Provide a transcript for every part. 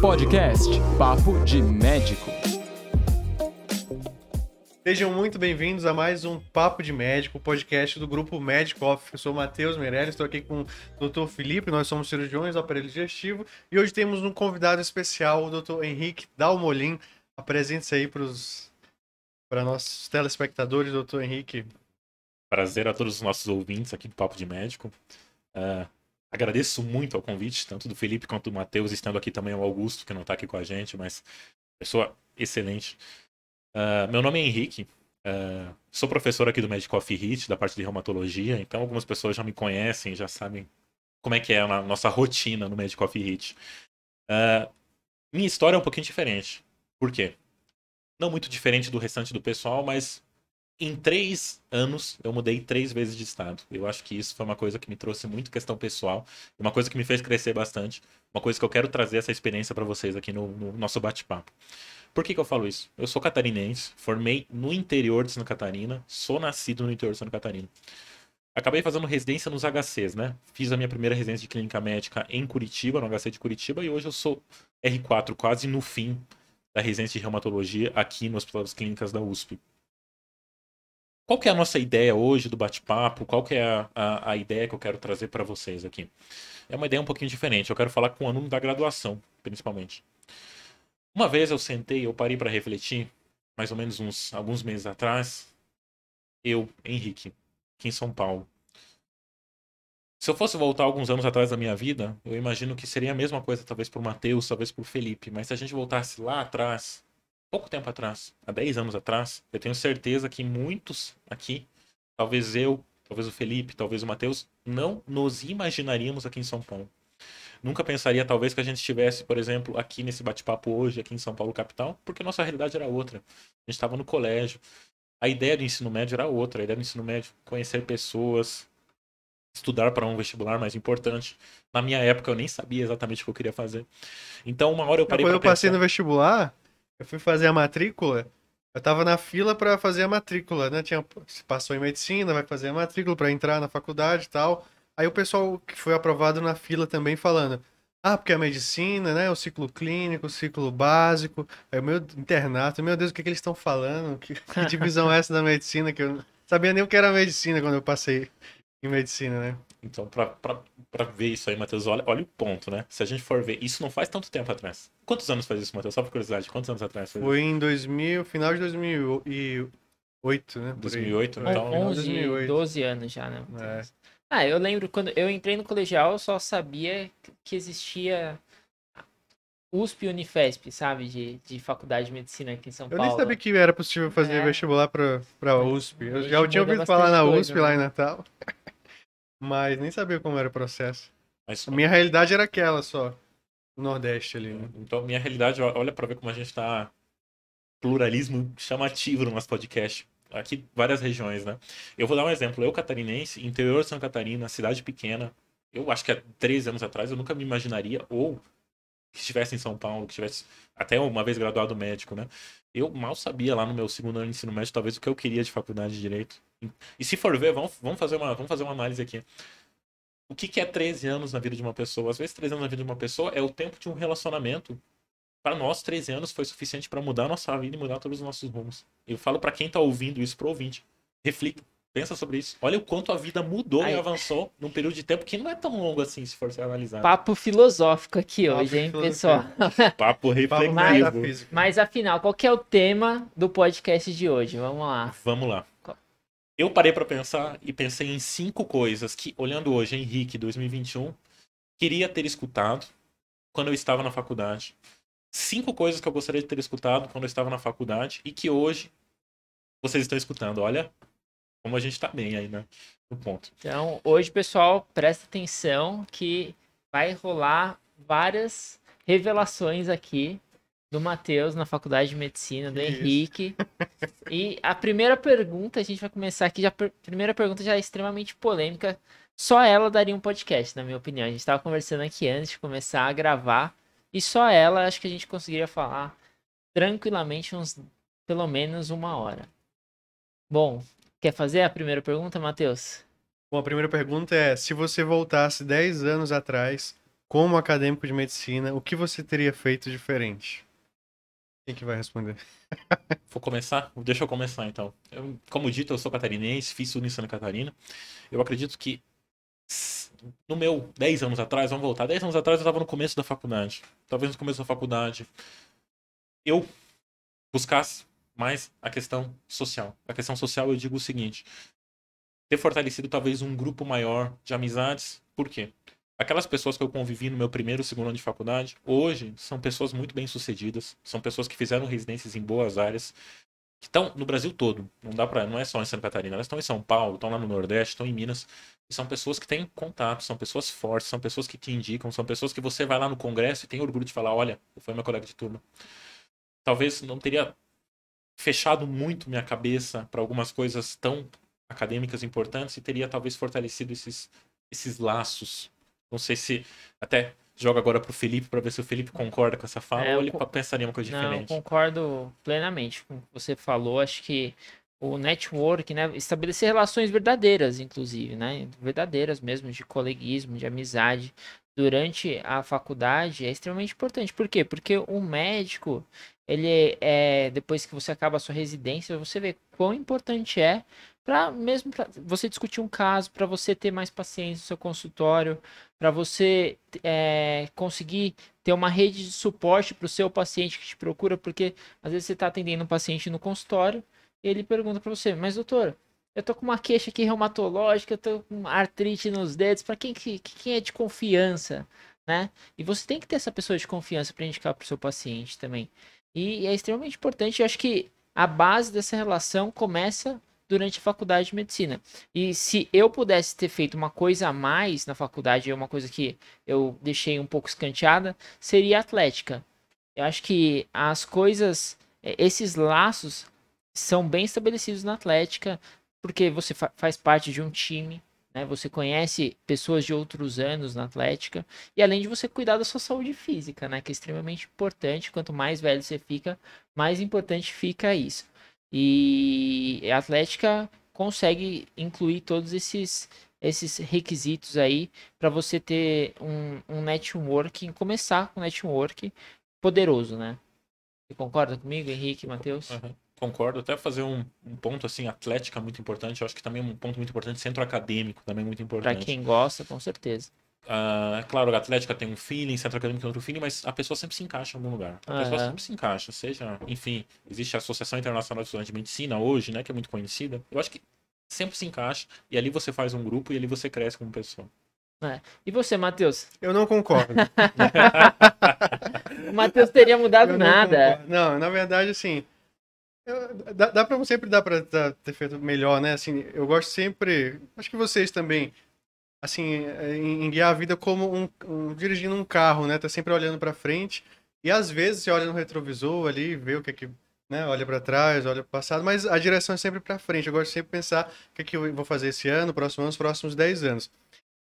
Podcast Papo de Médico. Sejam muito bem-vindos a mais um Papo de Médico, podcast do grupo Médico Off. Eu sou o Matheus Meirelles, estou aqui com o Dr. Felipe, nós somos cirurgiões do aparelho digestivo e hoje temos um convidado especial, o Dr. Henrique Dalmolin. Apresente-se aí para os para nossos telespectadores, Dr. Henrique. Prazer a todos os nossos ouvintes aqui do Papo de Médico. Uh, agradeço muito ao convite, tanto do Felipe quanto do Matheus, estando aqui também o Augusto, que não está aqui com a gente, mas pessoa excelente. Uh, meu nome é Henrique, uh, sou professor aqui do Medical Off Hit, da parte de reumatologia, então algumas pessoas já me conhecem, já sabem como é que é a nossa rotina no Medical Off Hit. minha história é um pouquinho diferente. Por quê? Não muito diferente do restante do pessoal, mas em três anos eu mudei três vezes de estado. Eu acho que isso foi uma coisa que me trouxe muito questão pessoal, uma coisa que me fez crescer bastante, uma coisa que eu quero trazer essa experiência para vocês aqui no, no nosso bate-papo. Por que, que eu falo isso? Eu sou catarinense, formei no interior de Santa Catarina, sou nascido no interior de Santa Catarina. Acabei fazendo residência nos HCs, né? Fiz a minha primeira residência de clínica médica em Curitiba, no HC de Curitiba, e hoje eu sou R4, quase no fim da residência de reumatologia aqui no Hospital das Clínicas da USP. Qual que é a nossa ideia hoje do bate-papo? Qual que é a, a, a, ideia que eu quero trazer para vocês aqui? É uma ideia um pouquinho diferente. Eu quero falar com o aluno da graduação, principalmente. Uma vez eu sentei, eu parei para refletir, mais ou menos uns alguns meses atrás, eu, Henrique, aqui em São Paulo. Se eu fosse voltar alguns anos atrás da minha vida, eu imagino que seria a mesma coisa, talvez para o Matheus, talvez para o Felipe. Mas se a gente voltasse lá atrás, pouco tempo atrás, há 10 anos atrás, eu tenho certeza que muitos aqui, talvez eu, talvez o Felipe, talvez o Matheus, não nos imaginaríamos aqui em São Paulo. Nunca pensaria, talvez, que a gente estivesse, por exemplo, aqui nesse bate-papo hoje, aqui em São Paulo, capital, porque nossa realidade era outra. A gente estava no colégio. A ideia do ensino médio era outra. A ideia do ensino médio, conhecer pessoas, estudar para um vestibular mais importante. Na minha época, eu nem sabia exatamente o que eu queria fazer. Então, uma hora eu parei Quando eu passei no vestibular, eu fui fazer a matrícula, eu tava na fila para fazer a matrícula, né? Tinha, se passou em medicina, vai fazer a matrícula para entrar na faculdade e tal. Aí o pessoal que foi aprovado na fila também falando, ah, porque a medicina, né? O ciclo clínico, o ciclo básico. Aí o meu internato, meu Deus, o que, que eles estão falando? Que, que divisão é essa da medicina? Que eu não sabia nem o que era medicina quando eu passei em medicina, né? Então, para ver isso aí, Matheus, olha, olha o ponto, né? Se a gente for ver, isso não faz tanto tempo atrás. Quantos anos faz isso, Matheus? Só por curiosidade, quantos anos atrás Foi isso? em 2000, final de 2008, né? 2008, aí. então. 11, 2008. 12 anos já, né? É. Ah, eu lembro quando eu entrei no colegial, eu só sabia que existia USP e Unifesp, sabe? De, de faculdade de medicina aqui em São eu Paulo. Eu nem sabia que era possível fazer é. vestibular pra, pra USP. Eu já tinha ouvido falar na USP coisa, lá né? em Natal. Mas nem sabia como era o processo. Mas, a minha realidade era aquela só. No Nordeste ali. Né? Então, minha realidade, olha para ver como a gente tá pluralismo chamativo no nosso podcast. Aqui, várias regiões, né? Eu vou dar um exemplo. Eu, catarinense, interior de Santa Catarina, cidade pequena. Eu acho que há 13 anos atrás eu nunca me imaginaria, ou que estivesse em São Paulo, que estivesse até uma vez graduado médico, né? Eu mal sabia lá no meu segundo ano de ensino médio, talvez, o que eu queria de faculdade de Direito. E se for ver, vamos, vamos, fazer, uma, vamos fazer uma análise aqui. O que, que é 13 anos na vida de uma pessoa? Às vezes, 13 anos na vida de uma pessoa é o tempo de um relacionamento. Para nós, 13 anos foi suficiente para mudar a nossa vida e mudar todos os nossos rumos. Eu falo para quem tá ouvindo isso, pro ouvinte. Reflita. Pensa sobre isso. Olha o quanto a vida mudou e avançou num período de tempo que não é tão longo assim, se for ser analisado. Papo filosófico aqui Papo hoje, hein, pessoal? Papo reflexivo. Mas, mas afinal, qual que é o tema do podcast de hoje? Vamos lá. Vamos lá. Eu parei para pensar e pensei em cinco coisas que, olhando hoje, Henrique 2021, queria ter escutado quando eu estava na faculdade. Cinco coisas que eu gostaria de ter escutado quando eu estava na faculdade e que hoje vocês estão escutando. Olha, como a gente tá bem aí, né? No ponto. Então, hoje, pessoal, presta atenção que vai rolar várias revelações aqui do Matheus na faculdade de medicina, do Isso. Henrique. E a primeira pergunta, a gente vai começar aqui, já, a primeira pergunta já é extremamente polêmica. Só ela daria um podcast, na minha opinião. A gente estava conversando aqui antes de começar a gravar. E só ela, acho que a gente conseguiria falar tranquilamente uns pelo menos uma hora. Bom, Quer fazer a primeira pergunta, Matheus? Bom, a primeira pergunta é: se você voltasse 10 anos atrás, como acadêmico de medicina, o que você teria feito diferente? Quem que vai responder? Vou começar? Deixa eu começar então. Eu, como dito, eu sou catarinense, fiz tudo em Santa Catarina. Eu acredito que no meu 10 anos atrás, vamos voltar, 10 anos atrás eu estava no começo da faculdade. Talvez no começo da faculdade eu buscasse mais a questão social. A questão social eu digo o seguinte: ter fortalecido talvez um grupo maior de amizades. Por quê? Aquelas pessoas que eu convivi no meu primeiro, segundo ano de faculdade, hoje são pessoas muito bem sucedidas, são pessoas que fizeram residências em boas áreas, que estão no Brasil todo. Não dá para, não é só em Santa Catarina, elas estão em São Paulo, estão lá no Nordeste, estão em Minas. São pessoas que têm contato, são pessoas fortes, são pessoas que te indicam, são pessoas que você vai lá no congresso e tem orgulho de falar, olha, foi meu colega de turma. Talvez não teria fechado muito minha cabeça para algumas coisas tão acadêmicas importantes e teria talvez fortalecido esses, esses laços. Não sei se até joga agora pro Felipe para ver se o Felipe concorda com essa fala É, ou ele co- pensaria uma coisa Não, eu diferente. concordo plenamente com o que você falou. Acho que o network, né, estabelecer relações verdadeiras, inclusive, né, verdadeiras mesmo, de coleguismo, de amizade, durante a faculdade é extremamente importante. Por quê? Porque o médico, ele é, depois que você acaba a sua residência, você vê quão importante é para mesmo para você discutir um caso, para você ter mais pacientes no seu consultório, para você é, conseguir ter uma rede de suporte para o seu paciente que te procura, porque às vezes você está atendendo um paciente no consultório ele pergunta para você, mas doutor, eu tô com uma queixa aqui reumatológica, eu tô com artrite nos dedos, para quem que quem é de confiança, né? E você tem que ter essa pessoa de confiança para indicar para o seu paciente também. E é extremamente importante, eu acho que a base dessa relação começa durante a faculdade de medicina. E se eu pudesse ter feito uma coisa a mais na faculdade, é uma coisa que eu deixei um pouco escanteada, seria a atlética. Eu acho que as coisas, eh, esses laços são bem estabelecidos na atlética, porque você fa- faz parte de um time, né? Você conhece pessoas de outros anos na atlética, e além de você cuidar da sua saúde física, né? Que é extremamente importante. Quanto mais velho você fica, mais importante fica isso. E a atlética consegue incluir todos esses esses requisitos aí para você ter um, um networking, começar com um network poderoso, né? Você concorda comigo, Henrique, Matheus? Aham. Concordo, até fazer um, um ponto assim, atlética muito importante, eu acho que também é um ponto muito importante, centro acadêmico também é muito Para importante. quem gosta, com certeza. Ah, é claro, a Atlética tem um feeling, centro acadêmico tem outro feeling, mas a pessoa sempre se encaixa em algum lugar. A pessoa sempre se encaixa, seja, enfim, existe a Associação Internacional de Estudantes de Medicina hoje, né, que é muito conhecida. Eu acho que sempre se encaixa e ali você faz um grupo e ali você cresce como pessoa. E você, Matheus? Eu não concordo. O Matheus teria mudado não nada. concordo. Não, na verdade, assim. Eu- dá, dá pra, sempre dá tá- ter feito melhor, né? Assim, eu gosto sempre. Acho que vocês também. Assim, em, em guiar a vida como um, um- dirigindo um carro, né? Tá sempre olhando pra frente. E às vezes você olha no retrovisor ali, vê o que é que. Né? Olha pra trás, olha pro passado, mas a direção é sempre pra frente. Eu gosto sempre de pensar o que, é que eu vou fazer esse ano, próximo ano, os próximos 10 anos.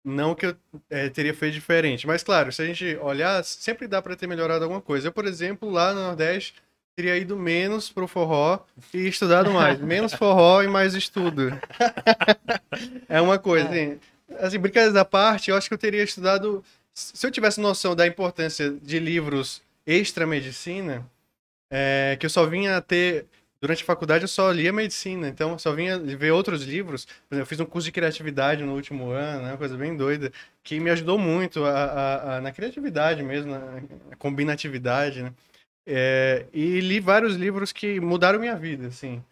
Não que eu eh, teria feito diferente, mas claro, se a gente olhar, sempre dá pra ter melhorado alguma coisa. Eu, por exemplo, lá no Nordeste, teria ido menos pro forró e estudado mais. Menos forró e mais estudo. é uma coisa, assim, assim, brincadeiras à parte, eu acho que eu teria estudado. Se eu tivesse noção da importância de livros extra-medicina, é, que eu só vinha a ter. Durante a faculdade eu só lia medicina, então eu só vinha ver outros livros. Por exemplo, eu fiz um curso de criatividade no último ano, né, uma coisa bem doida, que me ajudou muito a, a- a- na criatividade mesmo, na, na combinatividade, né? É, e li vários livros que mudaram minha vida, assim.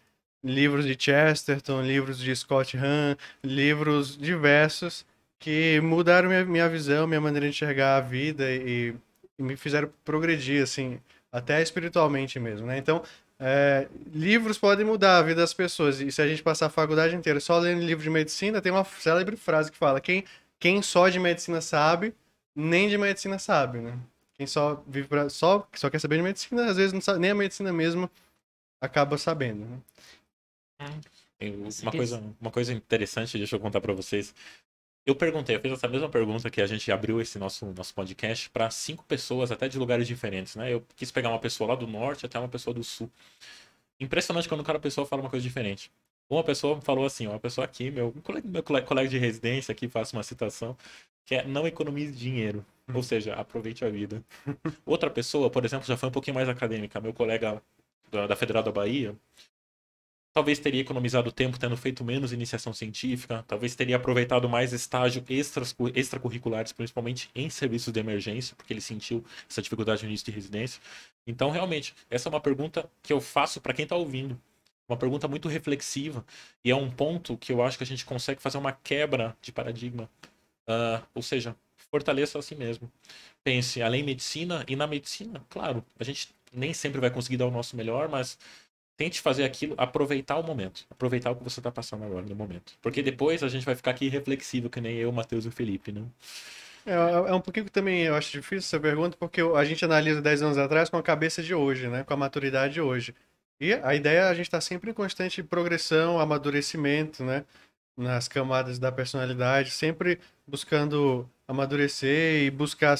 Livros de Chesterton, livros de Scott Hahn, livros diversos que mudaram minha, minha visão, minha maneira de enxergar a vida e, e me fizeram progredir, assim, até espiritualmente mesmo, né? Então, é, livros podem mudar a vida das pessoas. E se a gente passar a faculdade inteira só lendo livro de medicina, tem uma célebre frase que fala: quem, quem só de medicina sabe, nem de medicina sabe, né? Quem só vive pra, só, só quer saber de medicina, às vezes não sabe, nem a medicina mesmo acaba sabendo, né? Tem Essa Uma coisa, uma coisa interessante, deixa eu contar pra vocês. Eu perguntei, eu fiz essa mesma pergunta que a gente abriu esse nosso, nosso podcast para cinco pessoas, até de lugares diferentes, né? Eu quis pegar uma pessoa lá do norte até uma pessoa do sul. Impressionante quando cada pessoa fala uma coisa diferente. Uma pessoa falou assim, uma pessoa aqui, meu, um colega, meu cole- colega de residência aqui, faço uma citação, que é não economize dinheiro. Ou seja, aproveite a vida. Outra pessoa, por exemplo, já foi um pouquinho mais acadêmica, meu colega da, Federal da Bahia, talvez teria economizado tempo tendo feito menos iniciação científica, talvez teria aproveitado mais estágio extras, extracurriculares, principalmente em serviços de emergência, porque ele sentiu essa dificuldade no início de residência. Então, realmente, essa é uma pergunta que eu faço para quem está ouvindo. Uma pergunta muito reflexiva e é um ponto que eu acho que a gente consegue fazer uma quebra de paradigma. Ah, ou seja, fortaleça a si mesmo. Pense além medicina e na medicina, claro, a gente nem sempre vai conseguir dar o nosso melhor, mas tente fazer aquilo, aproveitar o momento, aproveitar o que você está passando agora no momento, porque depois a gente vai ficar aqui reflexivo que nem eu, Matheus e o Felipe, né? É, é um pouquinho que também eu acho difícil essa pergunta, porque a gente analisa 10 anos atrás com a cabeça de hoje, né? Com a maturidade de hoje. E a ideia é a gente estar sempre em constante progressão, amadurecimento, né? Nas camadas da personalidade, sempre buscando amadurecer e buscar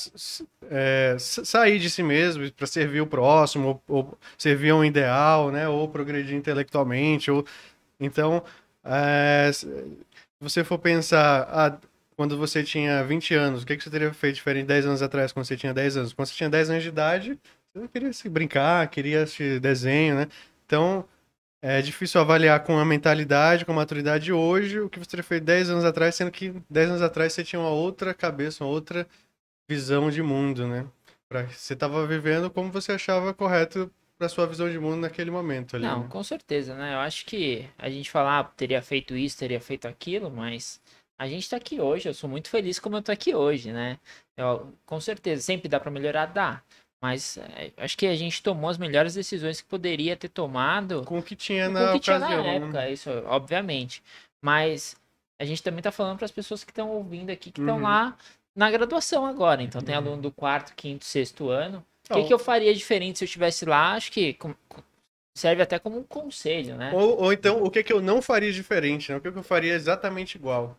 é, sair de si mesmo para servir o próximo, ou, ou, servir um ideal, né? Ou progredir intelectualmente. Ou... Então, é, se você for pensar, ah, quando você tinha 20 anos, o que, que você teria feito diferente 10 anos atrás, quando você tinha 10 anos? Quando você tinha 10 anos de idade, você queria se brincar, queria assistir desenho, né? Então, é difícil avaliar com a mentalidade, com a maturidade hoje o que você teria feito 10 anos atrás, sendo que 10 anos atrás você tinha uma outra cabeça, uma outra visão de mundo, né? Pra, você estava vivendo como você achava correto para sua visão de mundo naquele momento ali. Não, né? com certeza, né? Eu acho que a gente falar ah, teria feito isso, teria feito aquilo, mas a gente tá aqui hoje, eu sou muito feliz como eu tô aqui hoje, né? Eu, com certeza, sempre dá para melhorar, dá. Mas é, acho que a gente tomou as melhores decisões que poderia ter tomado. Com o que tinha na que tinha na né? época, isso, obviamente. Mas a gente também tá falando para as pessoas que estão ouvindo aqui, que estão Uhum. lá na graduação agora. Então tem aluno do quarto, quinto, sexto ano. O que, Não. que eu faria diferente se eu estivesse lá? Acho que serve até como um conselho, né? Ou, ou então, o que, que eu não faria diferente, né? O que, que eu faria exatamente igual?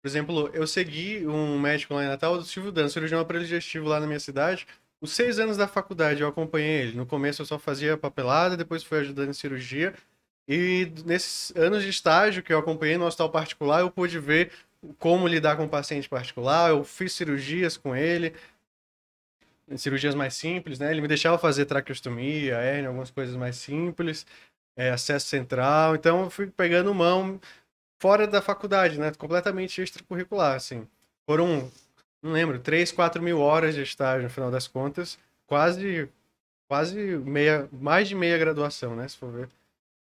Por exemplo, eu segui um médico lá em Natal, o Silvio Dan, cirurgião aparelho digestivo lá na minha cidade. Os seis anos da faculdade eu acompanhei ele. No começo eu só fazia papelada, depois fui ajudando em cirurgia. E nesses anos de estágio que eu acompanhei no hospital particular, eu pude ver como lidar com o paciente particular. Eu fiz cirurgias com ele, cirurgias mais simples, né? Ele me deixava fazer traqueostomia, hérnia, algumas coisas mais simples, é, acesso central. Então eu fui pegando mão fora da faculdade, né? Completamente extracurricular, assim. Foram, não lembro, 3, 4 mil horas de estágio no final das contas. Quase, quase meia, mais de meia graduação, né? Se for ver.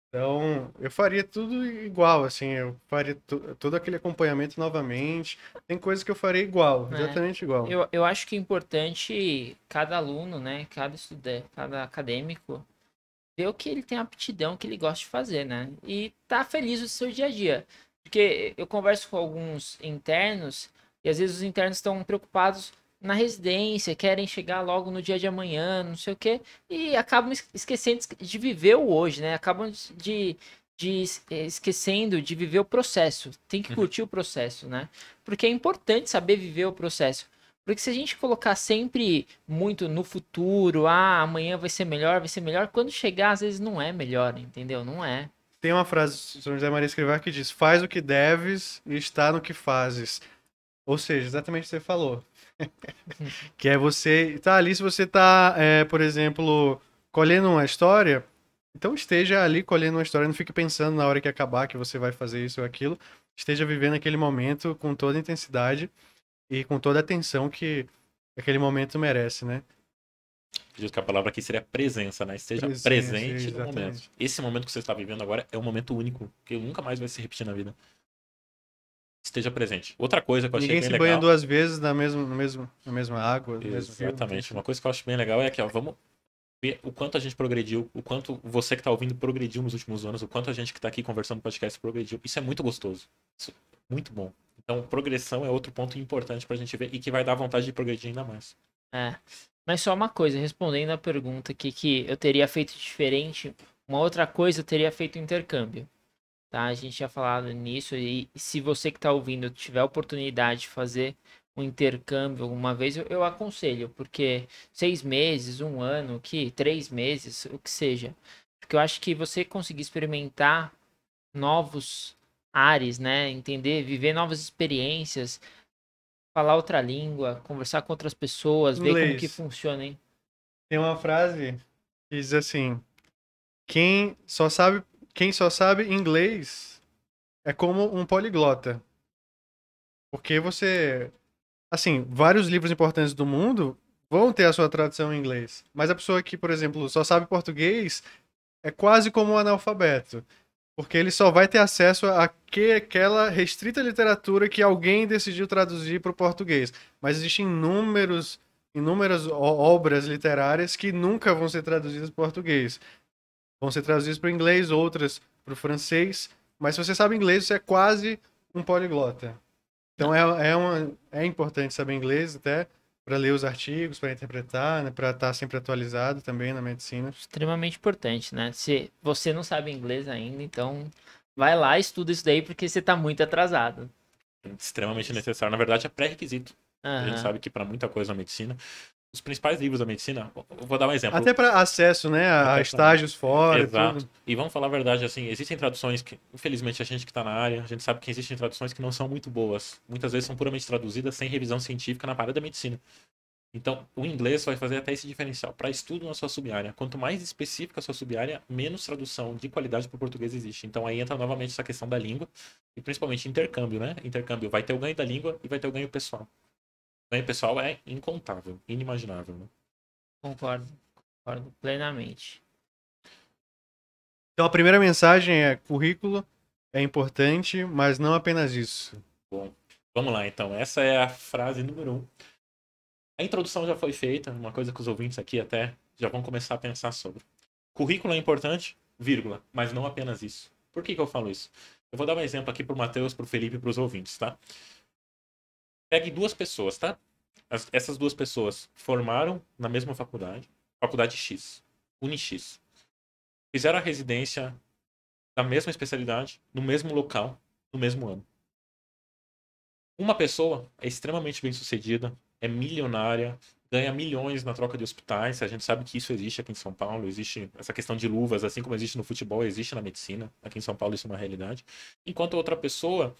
Então, eu faria tudo igual, assim, eu faria todo aquele acompanhamento novamente. Tem coisas que eu faria igual, É. exatamente igual. Eu, eu acho que é importante cada aluno, né? Cada estudante, cada acadêmico, ver o que ele tem aptidão, o que ele gosta de fazer, né? E tá feliz no seu dia a dia. Porque eu converso com alguns internos e às vezes os internos estão preocupados na residência, querem chegar logo no dia de amanhã, não sei o quê, e acabam es- esquecendo de viver o hoje, né? Acabam de, de eh, esquecendo de viver o processo. Tem que curtir o processo, né? Porque é importante saber viver o processo. Porque se a gente colocar sempre muito no futuro, ah, amanhã vai ser melhor, vai ser melhor, quando chegar, às vezes não é melhor, entendeu? Não é. Tem uma frase do São José Maria Escrivá que diz: Faz o que deves e está no que fazes. Ou seja, exatamente o que você falou. que é você. Tá ali, se você tá, é, por exemplo, colhendo uma história, então esteja ali colhendo uma história. Não fique pensando na hora que acabar que você vai fazer isso ou aquilo. Esteja vivendo aquele momento com toda a intensidade e com toda a atenção que aquele momento merece, né? Acredito que a palavra aqui seria presença, né? Esteja Presença, presente no exatamente. momento. Esse momento que você está vivendo agora é um momento único, que nunca mais vai se repetir na vida. Esteja presente. Outra coisa que eu achei Ninguém bem se legal. banha duas vezes na mesma, no mesmo, na mesma água. no mesmo rio. Exatamente. Uma coisa que eu acho bem legal é que, ó, vamos ver o quanto a gente progrediu, o quanto você que está ouvindo progrediu nos últimos anos, o quanto a gente que está aqui conversando no podcast progrediu. Isso é muito gostoso. Isso é muito bom. Então, progressão é outro ponto importante pra gente ver e que vai dar vontade de progredir ainda mais. É. Mas só uma coisa, respondendo a pergunta aqui que eu teria feito diferente, uma outra coisa eu teria feito intercâmbio. Tá? A gente tinha falado nisso e se você que está ouvindo tiver a oportunidade de fazer um intercâmbio alguma vez, eu, eu aconselho, porque seis meses, um ano, que três meses, o que seja. Porque eu acho que você conseguir experimentar novos ares, né? Entender, viver novas experiências, falar outra língua, conversar com outras pessoas, ver como Inglês. que funciona, hein? Tem uma frase que diz assim: quem só sabe, quem só sabe inglês é como um poliglota. Porque você, assim, vários livros importantes do mundo vão ter a sua tradução em inglês, mas a pessoa que, por exemplo, só sabe português é quase como um analfabeto. Porque ele só vai ter acesso a que, aquela restrita literatura que alguém decidiu traduzir para o português. Mas existem inúmeros, inúmeras obras literárias que nunca vão ser traduzidas para português. Vão ser traduzidas para o inglês, outras para o francês. Mas se você sabe inglês, você é quase um poliglota. Então é, é, uma, é importante saber inglês até para ler os artigos, para interpretar, né, para estar sempre atualizado também na medicina. Extremamente importante, né? Se você não sabe inglês ainda, então vai lá e estuda isso daí porque você tá muito atrasado. Extremamente necessário. Na verdade, é pré-requisito. A gente sabe que para muita coisa na medicina, os principais livros da medicina, vou dar um exemplo. Até para acesso, né, a estágios fora, e Exato. tudo. E vamos falar a verdade, assim, existem traduções que, infelizmente, a gente que está na área, a gente sabe que existem traduções que não são muito boas. Muitas vezes são puramente traduzidas sem revisão científica na área da medicina. Então, o inglês vai fazer até esse diferencial. Para estudo na sua sub-área, quanto mais específica a sua sub-área, menos tradução de qualidade para o português existe. Então, aí entra novamente essa questão da língua e principalmente intercâmbio, né? Intercâmbio vai ter o ganho da língua e vai ter o ganho pessoal. O ganho pessoal é incontável, inimaginável. Né? Concordo, concordo plenamente. Então a primeira mensagem é currículo é importante, mas não apenas isso. Vamos lá, então. Essa é a frase número um. A introdução já foi feita, uma coisa que os ouvintes aqui até já vão começar a pensar sobre. Currículo é importante, vírgula, mas não apenas isso. Por que, que eu falo isso? Eu vou dar um exemplo aqui pro Matheus, pro Felipe e pros ouvintes, tá? Pegue duas pessoas, tá? As- essas duas pessoas formaram na mesma faculdade, faculdade X, Unix. Fizeram a residência da mesma especialidade, no mesmo local, no mesmo ano. Uma pessoa é extremamente bem sucedida, é milionária, ganha milhões na troca de hospitais. A gente sabe que isso existe aqui em São Paulo. Existe essa questão de luvas, assim como existe no futebol, existe na medicina. Aqui em São Paulo isso é uma realidade. Enquanto outra pessoa,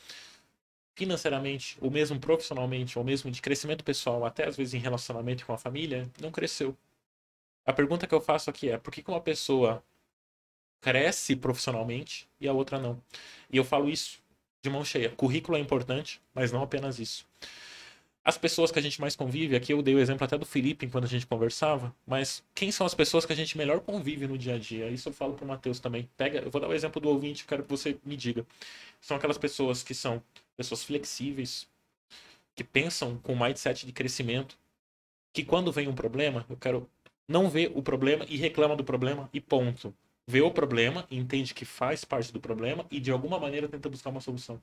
financeiramente, ou mesmo profissionalmente, ou mesmo de crescimento pessoal, até às vezes em relacionamento com a família, não cresceu. A pergunta que eu faço aqui é: por que uma pessoa cresce profissionalmente e a outra não? E eu falo isso de mão cheia. Currículo é importante, mas não apenas isso. As pessoas que a gente mais convive, aqui eu dei o exemplo até do Felipe enquanto a gente conversava, mas quem são as pessoas que a gente melhor convive no dia a dia? Isso eu falo pro Matheus também. Pega, eu vou dar o exemplo do ouvinte, quero que você me diga. São aquelas pessoas que são pessoas flexíveis, que pensam com mindset de crescimento, que quando vem um problema, eu quero não ver o problema e reclama do problema e ponto. Vê o problema, entende que faz parte do problema e de alguma maneira tenta buscar uma solução.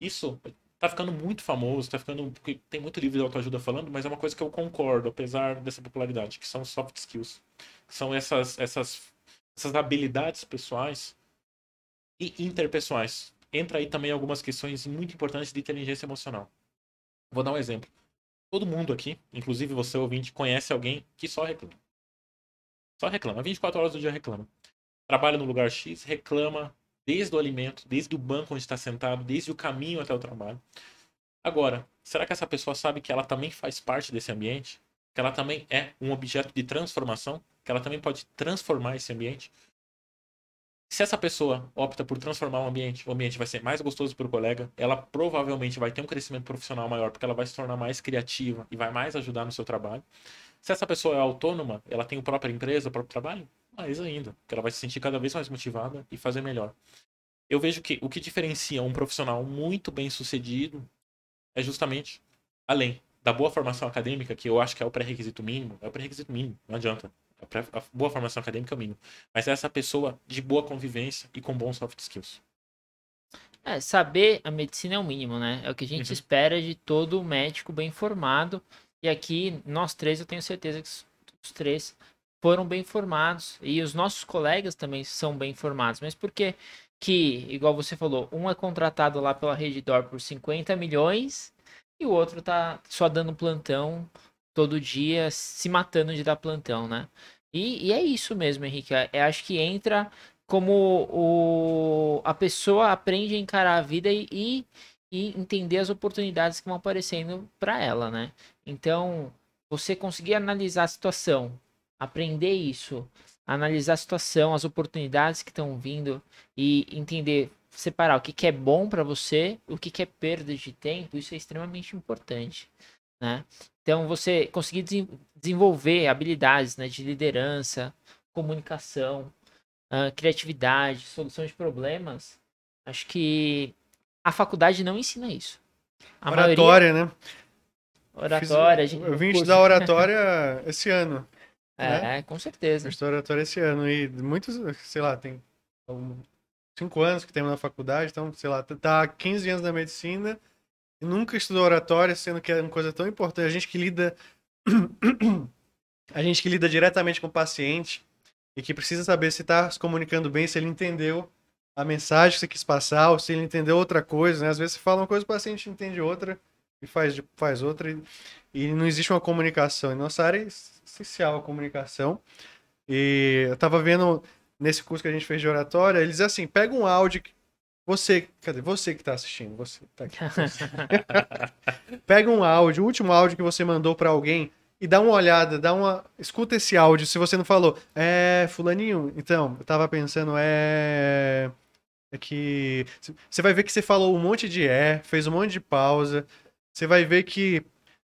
Isso tá ficando muito famoso, tá ficando. Tem muito livro de autoajuda falando, mas é uma coisa que eu concordo, apesar dessa popularidade, que são soft skills. São essas, essas, essas habilidades pessoais e interpessoais. Entra aí também algumas questões muito importantes de inteligência emocional. Vou dar um exemplo. Todo mundo aqui, inclusive você ouvinte, conhece alguém que só reclama. Só reclama. 24 horas do dia reclama. Trabalha no lugar X, reclama desde o alimento, desde o banco onde está sentado, desde o caminho até o trabalho. Agora, será que essa pessoa sabe que ela também faz parte desse ambiente? Que ela também é um objeto de transformação? Que ela também pode transformar esse ambiente? Se essa pessoa opta por transformar o ambiente, o ambiente vai ser mais gostoso para o colega, ela provavelmente vai ter um crescimento profissional maior, porque ela vai se tornar mais criativa e vai mais ajudar no seu trabalho. Se essa pessoa é autônoma, ela tem a própria empresa, o próprio trabalho, mais ainda, porque ela vai se sentir cada vez mais motivada e fazer melhor. Eu vejo que o que diferencia um profissional muito bem sucedido é justamente, além da boa formação acadêmica, que eu acho que é o pré-requisito mínimo, é o pré-requisito mínimo, não adianta. A, pré- a boa formação acadêmica é o mínimo. Mas é essa pessoa de boa convivência e com bons soft skills. É, saber a medicina é o mínimo, né? É o que a gente Uhum. espera de todo médico bem formado. E aqui, nós três, eu tenho certeza que os três foram bem formados. E os nossos colegas também são bem formados. Mas por que que, igual você falou, um é contratado lá pela Redditor por 50 milhões e o outro tá só dando plantão todo dia, se matando de dar plantão, né? E, e é isso mesmo, Henrique. É, acho que entra como o, a pessoa aprende a encarar a vida e, e, e entender as oportunidades que vão aparecendo para ela, né? Então, você conseguir analisar a situação, aprender isso, analisar a situação, as oportunidades que estão vindo e entender, separar o que, que é bom para você, o que, que é perda de tempo, isso é extremamente importante, né? Então, você conseguir desen- desenvolver habilidades né, de liderança, comunicação, criatividade, solução de problemas, acho que a faculdade não ensina isso. A maioria- Oratória, né? oratória, Fiz- gente, Eu vim estudar oratória esse ano. Né? É, com certeza. Eu estudei oratória esse ano. E muitos, sei lá, tem cinco anos que temos na faculdade, então, sei lá, tá há 15 anos na medicina e nunca estudou oratória, sendo que é uma coisa tão importante. A gente que lida. a gente que lida diretamente com o paciente e que precisa saber se está se comunicando bem, se ele entendeu a mensagem que você quis passar, ou se ele entendeu outra coisa, né? Às vezes você fala uma coisa, o paciente entende outra e faz, faz outra, e, e não existe uma comunicação. E nossa área é essencial a comunicação. E eu tava vendo nesse curso que a gente fez de oratória, eles assim, pega um áudio que você, cadê? Você que tá assistindo, você tá aqui. pega um áudio, o último áudio que você mandou pra alguém e dá uma olhada, dá uma, escuta esse áudio, se você não falou, é, fulaninho, então, eu tava pensando, é é que você vai ver que você falou um monte de é, fez um monte de pausa. Você vai ver que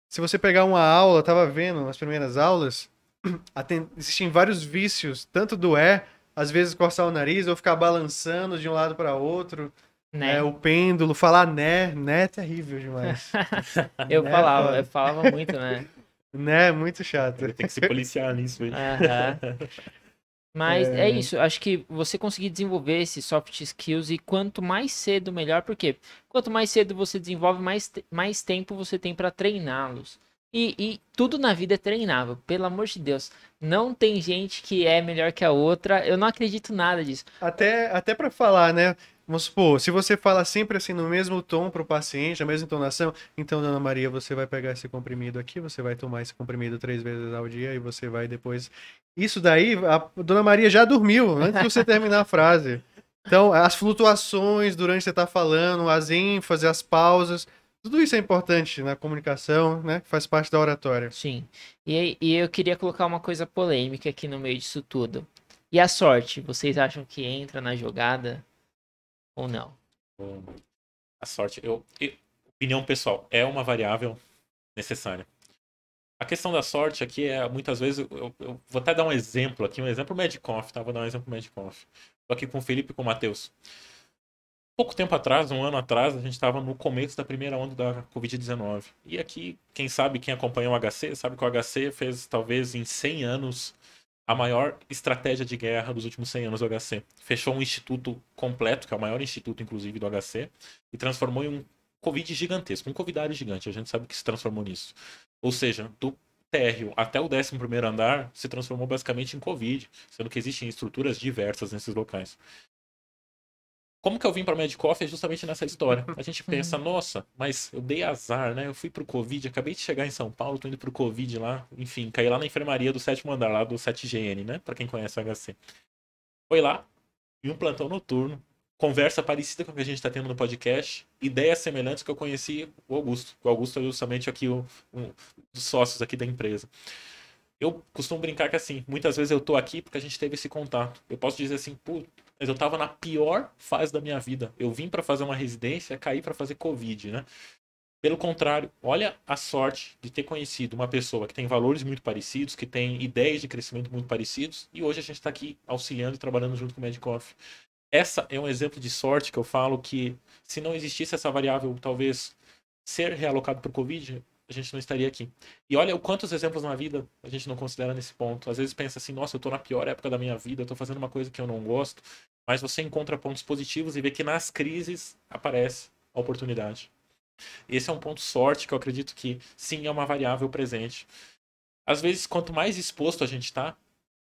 se você pegar uma aula, tava vendo nas primeiras aulas, existem vários vícios, tanto do é, às vezes coçar o nariz ou ficar balançando de um lado para outro, né? é, o pêndulo, falar né, né é terrível demais. Eu né, falava, foda. eu falava muito, né? né, é muito chato. Tem que se policiar nisso aí. Aham. Mas é. É. isso, acho que você conseguir desenvolver esses soft skills e quanto mais cedo, melhor, porque quanto mais cedo você desenvolve, mais, mais tempo você tem para treiná-los. E, e tudo na vida é treinável, pelo amor de Deus. Não tem gente que é melhor que a outra, eu não acredito nada disso. Até, até para falar, né? Vamos supor, se você fala sempre assim no mesmo tom pro paciente, a mesma entonação, então, dona Maria, você vai pegar esse comprimido aqui, você vai tomar esse comprimido três vezes ao dia e você vai depois. Isso daí, a dona Maria já dormiu antes de você terminar a frase. Então, as flutuações durante você tá falando, as ênfases, as pausas, tudo isso é importante na comunicação, né? Faz parte da oratória. Sim. E, e eu queria colocar uma coisa polêmica aqui no meio disso tudo. E a sorte, vocês acham que entra na jogada ou não? A sorte, eu, eu- opinião pessoal, é uma variável necessária. A questão da sorte aqui é, muitas vezes, eu, eu vou até dar um exemplo aqui, um exemplo Medcoff, tá? Vou dar um exemplo Medcoff. Tô aqui com o Felipe e com o Matheus. Pouco tempo atrás, um ano atrás, a gente estava no começo da primeira onda da Covid-19. E aqui, quem sabe, quem acompanhou o HC, sabe que o HC fez, talvez, em 100 anos, a maior estratégia de guerra dos últimos 100 anos do HC. Fechou um instituto completo, que é o maior instituto, inclusive, do HC, e transformou em um Covid gigantesco, um Covidário gigante. A gente sabe que se transformou nisso. Ou seja, do térreo até o 11 andar se transformou basicamente em Covid, sendo que existem estruturas diversas nesses locais. Como que eu vim para Medcoff é justamente nessa história. A gente pensa, nossa, mas eu dei azar, né? Eu fui pro Covid, acabei de chegar em São Paulo, tô indo pro Covid lá, enfim, caí lá na enfermaria do sétimo andar, lá do 7GN, né? Para quem conhece o HC. Foi lá, e um plantão noturno, conversa parecida com a que a gente está tendo no podcast, ideias semelhantes que eu conheci o Augusto. O Augusto é justamente aqui o, um dos sócios aqui da empresa. Eu costumo brincar que assim, muitas vezes eu tô aqui porque a gente teve esse contato. Eu posso dizer assim, pô, mas eu tava na pior fase da minha vida. Eu vim para fazer uma residência, caí para fazer Covid, né? Pelo contrário, olha a sorte de ter conhecido uma pessoa que tem valores muito parecidos, que tem ideias de crescimento muito parecidos, e hoje a gente está aqui auxiliando e trabalhando junto com o Medcoff. Essa é um exemplo de sorte que eu falo que se não existisse essa variável, talvez ser realocado para o Covid, a gente não estaria aqui. E olha o quantos exemplos na vida a gente não considera nesse ponto. Às vezes pensa assim, nossa, eu tô na pior época da minha vida, eu tô fazendo uma coisa que eu não gosto, mas você encontra pontos positivos e vê que nas crises aparece a oportunidade. Esse é um ponto sorte que eu acredito que sim é uma variável presente. Às vezes, quanto mais exposto a gente está,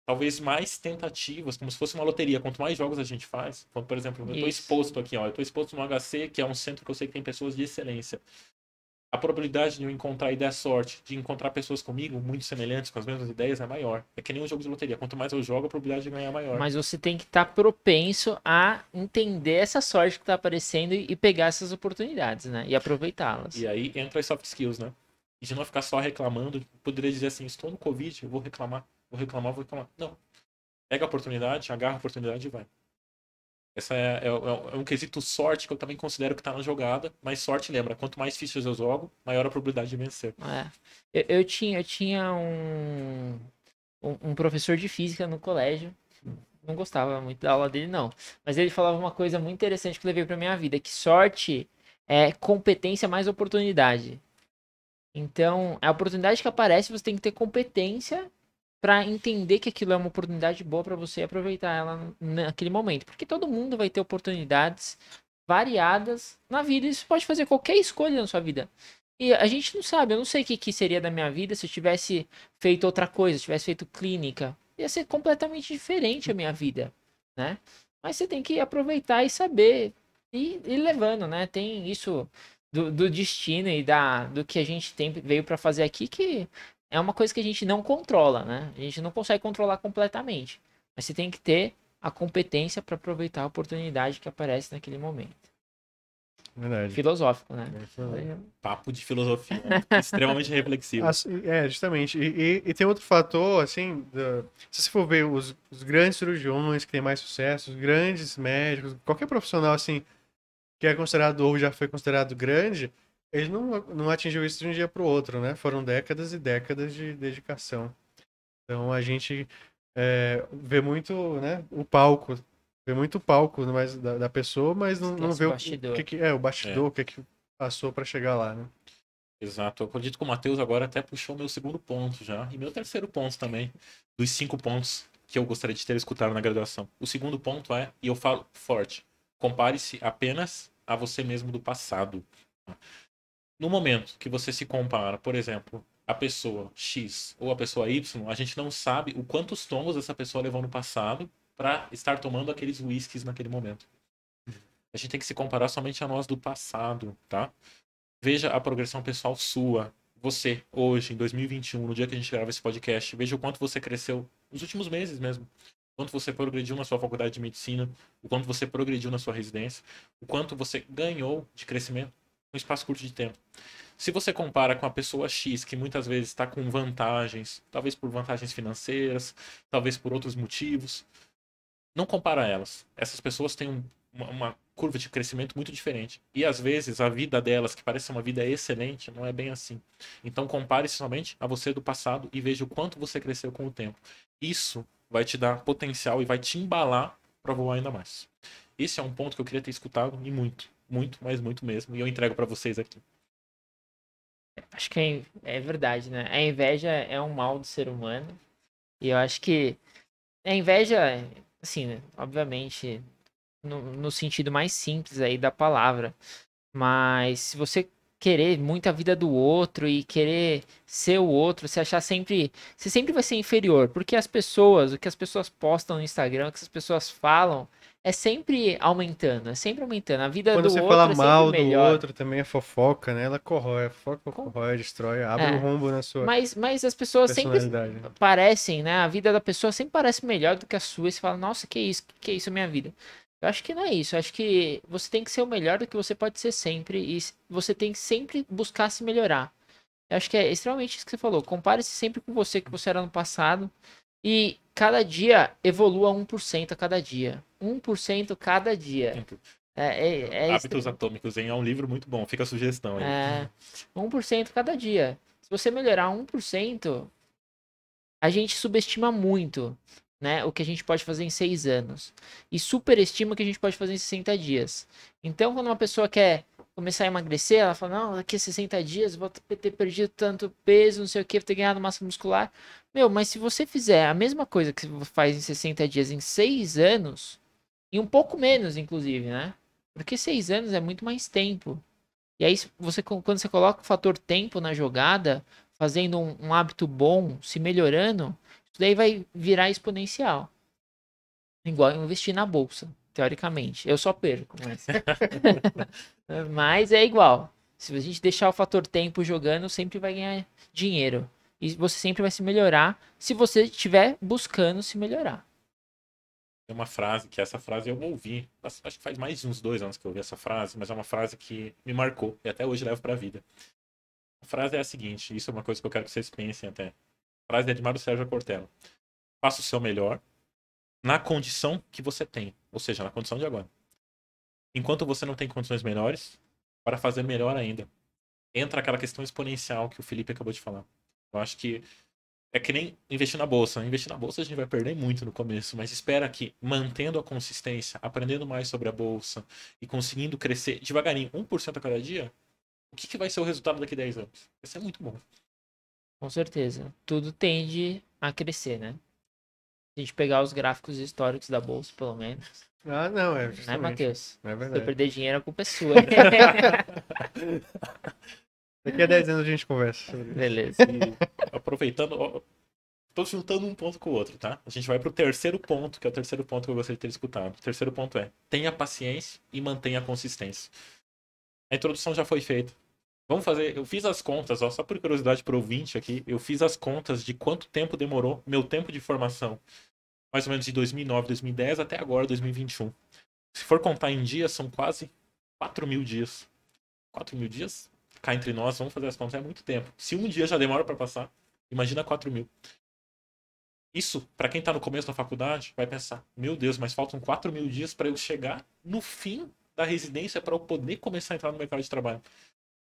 talvez mais tentativas, como se fosse uma loteria, quanto mais jogos a gente faz, como, por exemplo, eu estou exposto aqui, ó, eu estou exposto no HC, que é um centro que eu sei que tem pessoas de excelência. A probabilidade de eu encontrar e dar sorte, de encontrar pessoas comigo muito semelhantes, com as mesmas ideias, é maior. É que nem um jogo de loteria. Quanto mais eu jogo, a probabilidade de ganhar é maior. Mas você tem que estar propenso a entender essa sorte que tá aparecendo e e pegar essas oportunidades, né? E aproveitá-las. E aí entra as soft skills, né? E de não ficar só reclamando, poderia dizer assim, estou no Covid, eu vou reclamar, vou reclamar, vou reclamar. Não. Pega a oportunidade, agarra a oportunidade e vai. Essa é, é- é- é um quesito sorte que eu também considero que tá na jogada, mas sorte lembra, quanto mais fichas eu jogo, maior a probabilidade de vencer. É. Eu, eu tinha, eu tinha um, um, um professor de física no colégio. Não gostava muito da aula dele, não. Mas ele falava uma coisa muito interessante que eu levei pra minha vida, que sorte é competência mais oportunidade. Então, a oportunidade que aparece, você tem que ter competência pra entender que aquilo é uma oportunidade boa pra você aproveitar ela naquele momento. Porque todo mundo vai ter oportunidades variadas na vida e você pode fazer qualquer escolha na sua vida. E a gente não sabe, eu não sei o que, que seria da minha vida se eu tivesse feito outra coisa, se tivesse feito clínica. Ia ser completamente diferente a minha vida, né? Mas você tem que aproveitar e saber e levando, né? Tem isso do, do destino e da, do que a gente tem, veio pra fazer aqui que é uma coisa que a gente não controla, né? A gente não consegue controlar completamente. Mas você tem que ter a competência para aproveitar a oportunidade que aparece naquele momento. Verdade. Filosófico, né? Papo de filosofia extremamente reflexivo. É, justamente. E, e- e tem outro fator, assim, da- se você for ver os, os grandes cirurgiões que têm mais sucesso, os grandes médicos, qualquer profissional, assim, que é considerado ou já foi considerado grande, ele não, não atingiu isso de um dia para o outro, né? Foram décadas e décadas de dedicação. Então a gente é, vê muito, né, o palco, vê muito o palco mas, da, da pessoa, mas não, não vê o o, bastidor. o que, que é o bastidor, o que, que passou para chegar lá, né? Exato. Eu acredito que o Matheus agora até puxou meu segundo ponto já. E meu terceiro ponto também. Dos cinco pontos que eu gostaria de ter escutado na graduação. O segundo ponto é, e eu falo forte, compare-se apenas a você mesmo do passado. No momento que você se compara, por exemplo, a pessoa X ou a pessoa Y, a gente não sabe o quantos tomos essa pessoa levou no passado para estar tomando aqueles whiskies naquele momento. A gente tem que se comparar somente a nós do passado, tá? Veja a progressão pessoal sua. Você, hoje, em 2021, no dia que a gente grava esse podcast, veja o quanto você cresceu nos últimos meses mesmo. O quanto você progrediu na sua faculdade de medicina, o quanto você progrediu na sua residência, o quanto você ganhou de crescimento num espaço curto de tempo. Se você compara com a pessoa X, que muitas vezes está com vantagens, talvez por vantagens financeiras, talvez por outros motivos, não compara elas. Essas pessoas têm um- uma, uma curva de crescimento muito diferente. E às vezes a vida delas, que parece uma vida excelente, não é bem assim. Então compare-se somente a você do passado e veja o quanto você cresceu com o tempo. Isso vai te dar potencial e vai te embalar para voar ainda mais. Esse é um ponto que eu queria ter escutado e muito, muito, mas muito mesmo. E eu entrego para vocês aqui. Acho que é, é verdade, né? A inveja é um mal do ser humano. E eu acho que a inveja, assim, né, obviamente, no, no sentido mais simples aí da palavra. Mas se você querer muito a vida do outro e querer ser o outro, se achar sempre. Você sempre vai ser inferior. Porque as pessoas, o que as pessoas postam no Instagram, o que as pessoas falam, é sempre aumentando. É sempre aumentando. A vida Quando do você outro fala é mal do melhor. outro, também é fofoca, né? Ela corrói, a fofoca Com- corrói, destrói, abre É. um rombo na sua Mas, mas as pessoas sempre né? parecem, né? A vida da pessoa sempre parece melhor do que a sua. E você fala, nossa, que isso? Que isso, minha vida? Eu acho que não é isso. Eu acho que você tem que ser o melhor do que você pode ser sempre. E você tem que sempre buscar se melhorar. Eu acho que é extremamente isso que você falou. Compare-se sempre com você que você era no passado. E cada dia evolua 1% a cada dia. 1% cada dia. É, é, é Hábitos Atômicos, hein? É um livro muito bom. Fica a sugestão aí. é, 1% cada dia. Se você melhorar 1%, a gente subestima muito, né, o que a gente pode fazer em 6 anos. E superestima o que a gente pode fazer em 60 dias. Então, quando uma pessoa quer começar a emagrecer, ela fala, não, daqui a 60 dias vou ter ter perdido tanto peso, não sei o que, vou ter ganhado massa muscular. Meu, mas se você fizer a mesma coisa que você faz em 60 dias em 6 anos, e um pouco menos, inclusive, né? Porque 6 anos é muito mais tempo. E aí, você, quando você coloca o fator tempo na jogada, fazendo um, um hábito bom, se melhorando, isso daí vai virar exponencial. Igual investir na bolsa, teoricamente. Eu só perco, mas. mas é igual. Se a gente deixar o fator tempo jogando, sempre vai ganhar dinheiro. E você sempre vai se melhorar se você estiver buscando se melhorar. Tem uma frase, que essa frase eu ouvi, acho que faz mais de uns dois anos que eu ouvi essa frase, mas é uma frase que me marcou e até hoje levo pra vida. A frase é a seguinte, isso é uma coisa que eu quero que vocês pensem até. A frase é de Mário Sérgio Cortella. Faça o seu melhor na condição que você tem, ou seja, na condição de agora. Enquanto você não tem condições melhores, para fazer melhor ainda. Entra aquela questão exponencial que o Felipe acabou de falar. Eu acho que é que nem investir na bolsa. Investir na bolsa a gente vai perder muito no começo, mas espera que, mantendo a consistência, aprendendo mais sobre a bolsa e conseguindo crescer devagarinho, 1% a cada dia, o que, que vai ser o resultado daqui a 10 anos? Vai ser muito bom. Com certeza. Tudo tende a crescer, né? Se a gente pegar os gráficos históricos da bolsa, pelo menos. Ah, não, é Né, justamente. Matheus? É Se eu verdade. perder dinheiro, a culpa é sua. Daqui a 10 anos a gente conversa. Beleza. E aproveitando, tô juntando um ponto com o outro, tá? A gente vai pro terceiro ponto, que é o terceiro ponto que eu gostaria de ter escutado. O terceiro ponto é: tenha paciência e mantenha a consistência. A introdução já foi feita. Vamos fazer. Eu fiz as contas, ó, só por curiosidade pro ouvinte aqui, eu fiz as contas de quanto tempo demorou meu tempo de formação. Mais ou menos de 2009, 2010 até agora, 2021. Se for contar em dias, são quase 4 mil dias. 4 mil dias? Cá entre nós, vamos fazer as contas, é muito tempo. Se um dia já demora para passar, imagina 4 mil. Isso, para quem tá no começo da faculdade, vai pensar: meu Deus, mas faltam 4 mil dias para eu chegar no fim da residência para eu poder começar a entrar no mercado de trabalho.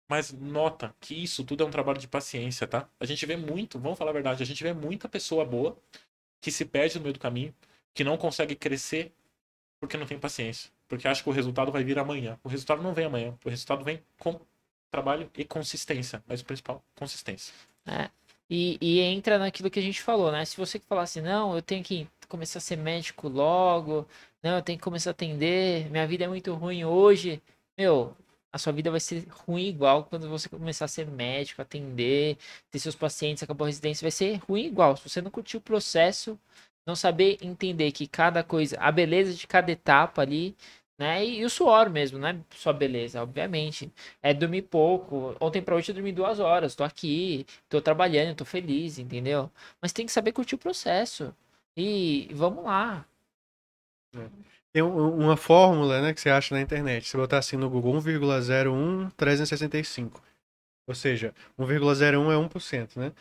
Mas nota que isso tudo é um trabalho de paciência, tá? A gente vê muito, vamos falar a verdade, a gente vê muita pessoa boa que se perde no meio do caminho, que não consegue crescer porque não tem paciência. Porque acha que o resultado vai vir amanhã. O resultado não vem amanhã. O resultado vem com trabalho e consistência. Mas o principal, consistência. E, e entra naquilo que a gente falou, né? Se você falar assim, não, eu tenho que começar a ser médico logo, não, eu tenho que começar a atender, minha vida é muito ruim hoje, meu, a sua vida vai ser ruim igual quando você começar a ser médico, atender, ter seus pacientes, acabou a residência, vai ser ruim igual. Se você não curtir o processo, não saber entender que cada coisa, a beleza de cada etapa ali, né? E, e o suor mesmo, não é só beleza, obviamente. É dormir pouco. Ontem pra hoje eu dormi duas horas, tô aqui, tô trabalhando, tô feliz, entendeu? Mas tem que saber curtir o processo. E vamos lá. Tem um- uma fórmula, né, que você acha na internet. Você botar assim no Google 1,01 365. Ou seja, 1,01 é 1%, né?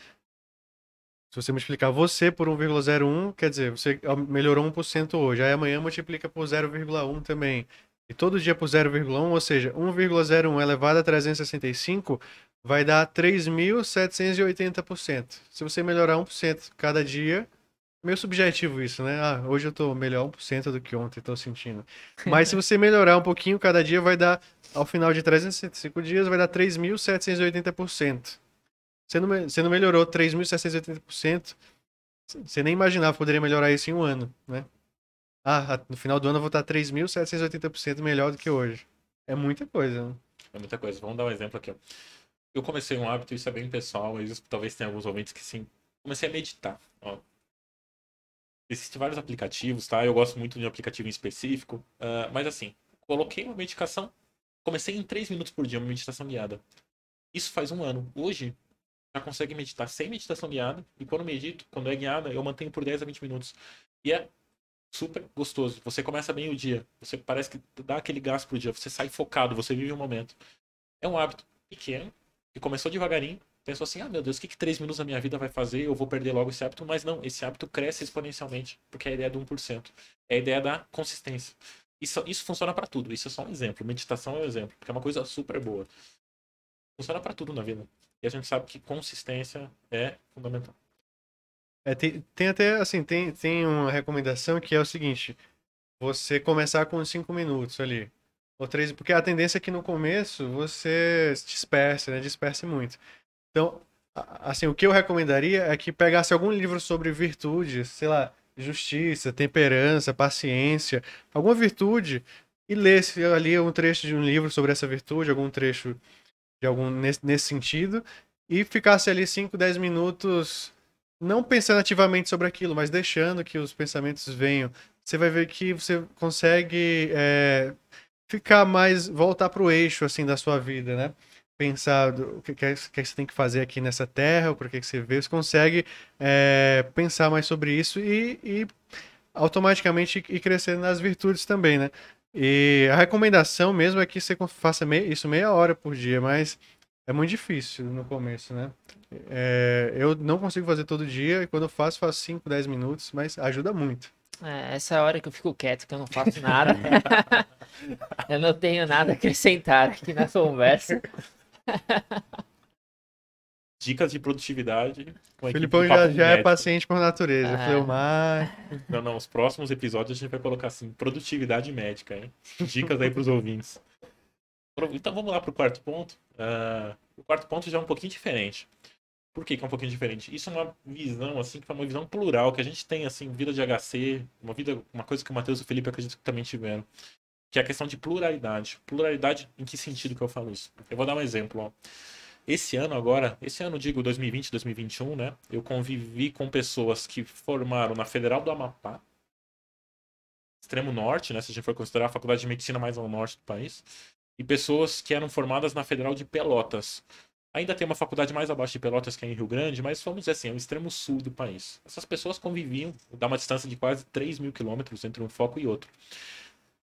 Se você multiplicar você por 1,01, quer dizer, você melhorou 1% hoje. Aí amanhã multiplica por 0,1 também. E todo dia por 0,1, ou seja, 1,01 elevado a 365 vai dar 3.780%. Se você melhorar 1% cada dia, meio subjetivo isso, né? Ah, hoje eu tô melhor 1% do que ontem, tô sentindo. Mas se você melhorar um pouquinho cada dia, vai dar, ao final de 365 dias, vai dar 3.780%. Você não, você não melhorou 3.780%, você nem imaginava que poderia melhorar isso em um ano, né? Ah, no final do ano eu vou estar 3.780% melhor do que hoje. É muita coisa, né? É muita coisa. Vamos dar um exemplo aqui. Eu comecei um hábito, isso é bem pessoal, mas isso talvez tenha alguns ouvintes que sim. Comecei a meditar. Ó. Existem vários aplicativos, tá? Eu gosto muito de um aplicativo em específico. ah, mas assim, coloquei uma meditação. Comecei em 3 minutos por dia, uma meditação guiada. Isso faz um ano. Hoje, já consegue meditar sem meditação guiada. E quando medito, quando é guiada, eu mantenho por 10 a 20 minutos. E é super gostoso. Você começa bem o dia. Você parece que dá aquele gás pro dia. Você sai focado, você vive o momento. É um hábito pequeno, que começou devagarinho. Pensou assim, ah meu Deus, o que, que 3 minutos da minha vida vai fazer? Eu vou perder logo esse hábito. Mas não, esse hábito cresce exponencialmente. Porque é a ideia do 1%. É a ideia da consistência. Isso, isso funciona para tudo. Isso é só um exemplo. Meditação é um exemplo. Porque é uma coisa super boa. Funciona para tudo na vida. E a gente sabe que consistência é fundamental. É, tem, tem até, assim, tem, tem uma recomendação que é o seguinte: você começar com 5 minutos ali. Ou três, porque a tendência é que no começo você se disperse, né? Disperse muito. Então, assim, o que eu recomendaria é que pegasse algum livro sobre virtudes, sei lá, justiça, temperança, paciência, alguma virtude, e lesse ali um trecho de um livro sobre essa virtude, algum trecho de algum nesse, nesse sentido, e ficasse ali 5, 10 minutos não pensando ativamente sobre aquilo, mas deixando que os pensamentos venham, você vai ver que você consegue é, ficar mais, voltar para o eixo assim da sua vida, né? pensar o que, que, é, que você tem que fazer aqui nessa terra, por que, você veio, você consegue é, pensar mais sobre isso e, e automaticamente ir crescendo nas virtudes também, né? E a recomendação mesmo é que você faça isso meia hora por dia, mas é muito difícil no começo, né? É, eu não consigo fazer todo dia, e quando eu faço, faço 5, 10 minutos, mas ajuda muito. É, essa é hora que eu fico quieto, que eu não faço nada. eu não tenho nada a acrescentar aqui na conversa. Dicas de produtividade. O Filipão já, já é paciente por natureza. Ah. Filmar. Não, não. Os próximos episódios a gente vai colocar assim: produtividade médica, hein? Dicas aí pros ouvintes. Então vamos lá pro quarto ponto. Uh, o quarto ponto já é um pouquinho diferente. Por que, que, é um pouquinho diferente? Isso é uma visão, assim, que é uma visão plural, que a gente tem, assim, vida de HC, uma vida, uma coisa que o Matheus e o Felipe acredito que também tiveram. Que é a questão de pluralidade. Pluralidade, em que sentido que eu falo isso? Eu vou dar um exemplo, ó. Esse ano agora, esse ano digo 2020, 2021, né? Eu convivi com pessoas que formaram na Federal do Amapá, extremo norte, né? Se a gente for considerar a faculdade de medicina mais ao norte do país, e pessoas que eram formadas na Federal de Pelotas. Ainda tem uma faculdade mais abaixo de Pelotas, que é em Rio Grande, mas vamos dizer assim, é o extremo sul do país. Essas pessoas conviviam, dá uma distância de quase 3 mil quilômetros entre um foco e outro.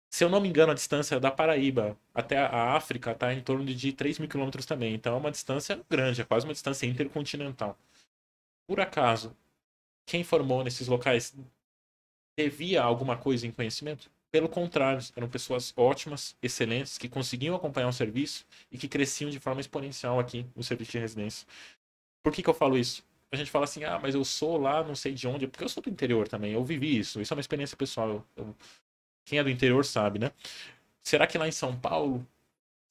Se eu não me engano, a distância da Paraíba até a África está em torno de 3 mil quilômetros também. Então é uma distância grande, é quase uma distância intercontinental. Por acaso, quem formou nesses locais devia alguma coisa em conhecimento? Pelo contrário, eram pessoas ótimas, excelentes, que conseguiam acompanhar o serviço e que cresciam de forma exponencial aqui no serviço de residência. Por que, que eu falo isso? A gente fala assim, ah, mas eu sou lá, não sei de onde, porque eu sou do interior também, eu vivi isso, isso é uma experiência pessoal. Eu, quem é do interior sabe, né? Será que lá em São Paulo